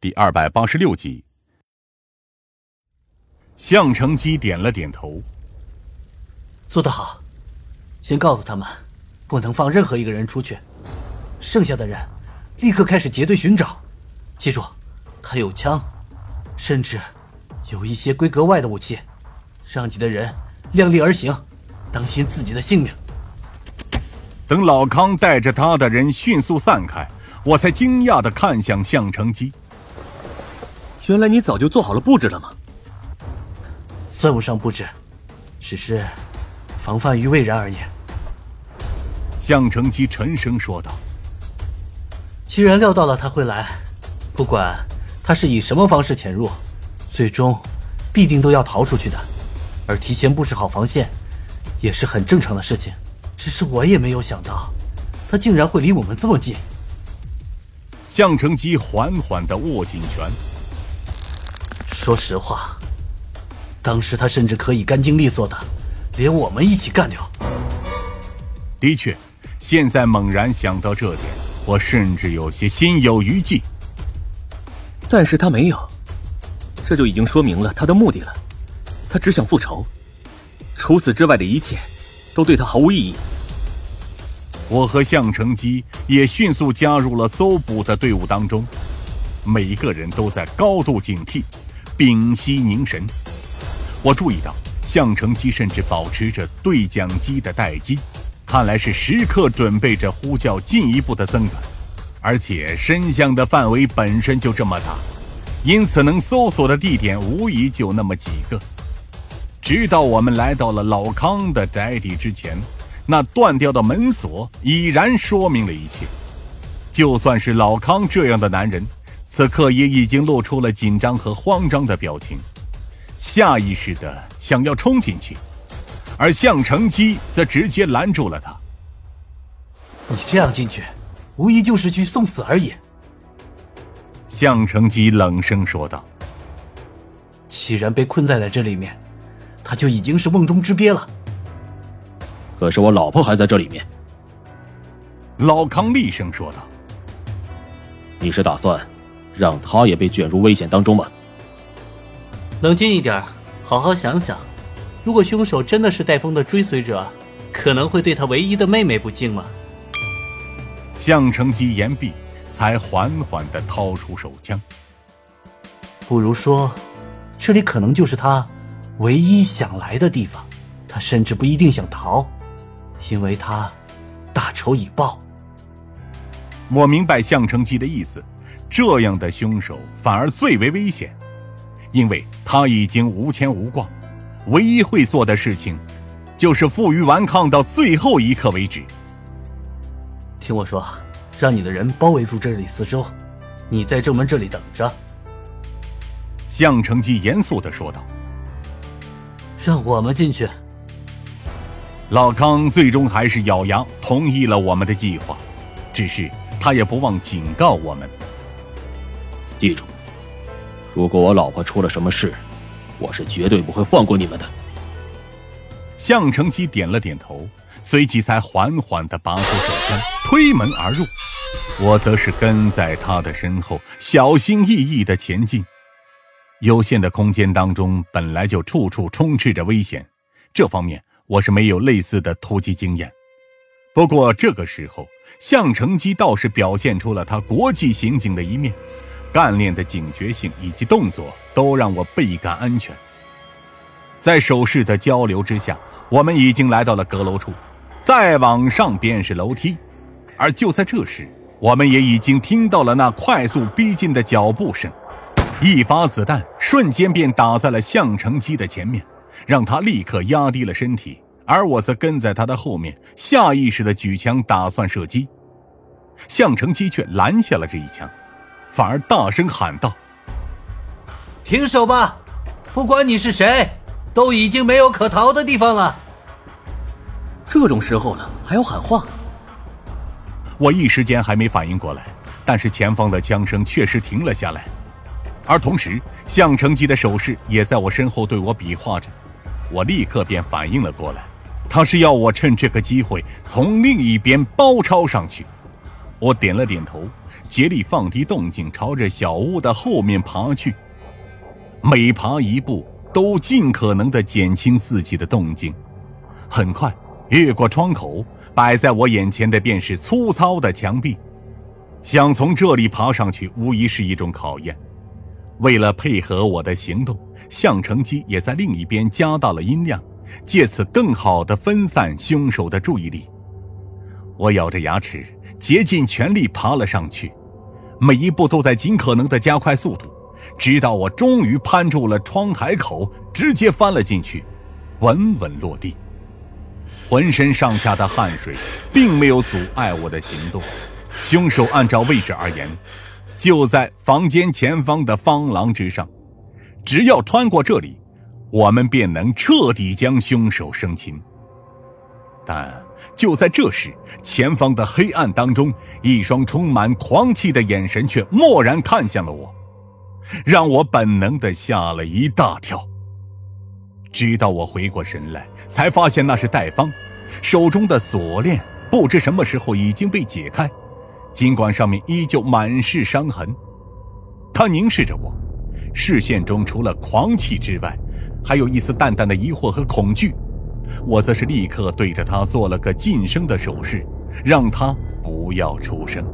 第二百八十六集。项成基点了点头，做得好。先告诉他们，不能放任何一个人出去。剩下的人，立刻开始结队寻找。记住，他有枪，甚至有一些规格外的武器。让你的人量力而行，当心自己的性命。等老康带着他的人迅速散开，我才惊讶的看向项成基。原来你早就做好了布置了吗？算不上布置，只是防范于未然而已。项承基沉声说道：“既然料到了他会来，不管他是以什么方式潜入，最终必定都要逃出去的。而提前布置好防线，也是很正常的事情。只是我也没有想到，他竟然会离我们这么近。”项承基缓缓的握紧拳。说实话，当时他甚至可以干净利索的，连我们一起干掉。的确。现在猛然想到这点，我甚至有些心有余悸。但是他没有，这就已经说明了他的目的了。他只想复仇，除此之外的一切，都对他毫无意义。我和向成基也迅速加入了搜捕的队伍当中，每一个人都在高度警惕，屏息凝神。我注意到，向成基甚至保持着对讲机的待机。看来是时刻准备着呼叫进一步的增援，而且深巷的范围本身就这么大，因此能搜索的地点无疑就那么几个。直到我们来到了老康的宅邸之前，那断掉的门锁已然说明了一切。就算是老康这样的男人，此刻也已经露出了紧张和慌张的表情，下意识的想要冲进去。而向成基则直接拦住了他。你这样进去，无疑就是去送死而已。向成基冷声说道：“既然被困在了这里面，他就已经是瓮中之鳖了。可是我老婆还在这里面。”老康厉声说道：“你是打算让他也被卷入危险当中吗？”冷静一点，好好想想。如果凶手真的是戴峰的追随者，可能会对他唯一的妹妹不敬吗？项承基言毕，才缓缓地掏出手枪。不如说，这里可能就是他唯一想来的地方。他甚至不一定想逃，因为他大仇已报。我明白项承基的意思，这样的凶手反而最为危险，因为他已经无牵无挂。唯一会做的事情，就是负隅顽抗到最后一刻为止。听我说，让你的人包围住这里四周，你在正门这里等着。”项成基严肃的说道。“让我们进去。”老康最终还是咬牙同意了我们的计划，只是他也不忘警告我们：“记住，如果我老婆出了什么事。”我是绝对不会放过你们的。项成基点了点头，随即才缓缓地拔出手枪，推门而入。我则是跟在他的身后，小心翼翼地前进。有限的空间当中，本来就处处充斥着危险，这方面我是没有类似的突击经验。不过这个时候，项成基倒是表现出了他国际刑警的一面。干练的警觉性以及动作都让我倍感安全。在手势的交流之下，我们已经来到了阁楼处，再往上便是楼梯。而就在这时，我们也已经听到了那快速逼近的脚步声。一发子弹瞬间便打在了向成基的前面，让他立刻压低了身体，而我则跟在他的后面，下意识的举枪打算射击。向成基却拦下了这一枪。反而大声喊道：“停手吧！不管你是谁，都已经没有可逃的地方了。”这种时候了，还要喊话？我一时间还没反应过来，但是前方的枪声确实停了下来，而同时，向成基的手势也在我身后对我比划着。我立刻便反应了过来，他是要我趁这个机会从另一边包抄上去。我点了点头，竭力放低动静，朝着小屋的后面爬去。每爬一步，都尽可能的减轻自己的动静。很快，越过窗口，摆在我眼前的便是粗糙的墙壁。想从这里爬上去，无疑是一种考验。为了配合我的行动，相乘机也在另一边加大了音量，借此更好的分散凶手的注意力。我咬着牙齿，竭尽全力爬了上去，每一步都在尽可能的加快速度，直到我终于攀住了窗台口，直接翻了进去，稳稳落地。浑身上下的汗水并没有阻碍我的行动。凶手按照位置而言，就在房间前方的方廊之上。只要穿过这里，我们便能彻底将凶手生擒。但就在这时，前方的黑暗当中，一双充满狂气的眼神却蓦然看向了我，让我本能的吓了一大跳。直到我回过神来，才发现那是戴芳，手中的锁链不知什么时候已经被解开。尽管上面依旧满是伤痕，他凝视着我，视线中除了狂气之外，还有一丝淡淡的疑惑和恐惧。我则是立刻对着他做了个噤声的手势，让他不要出声。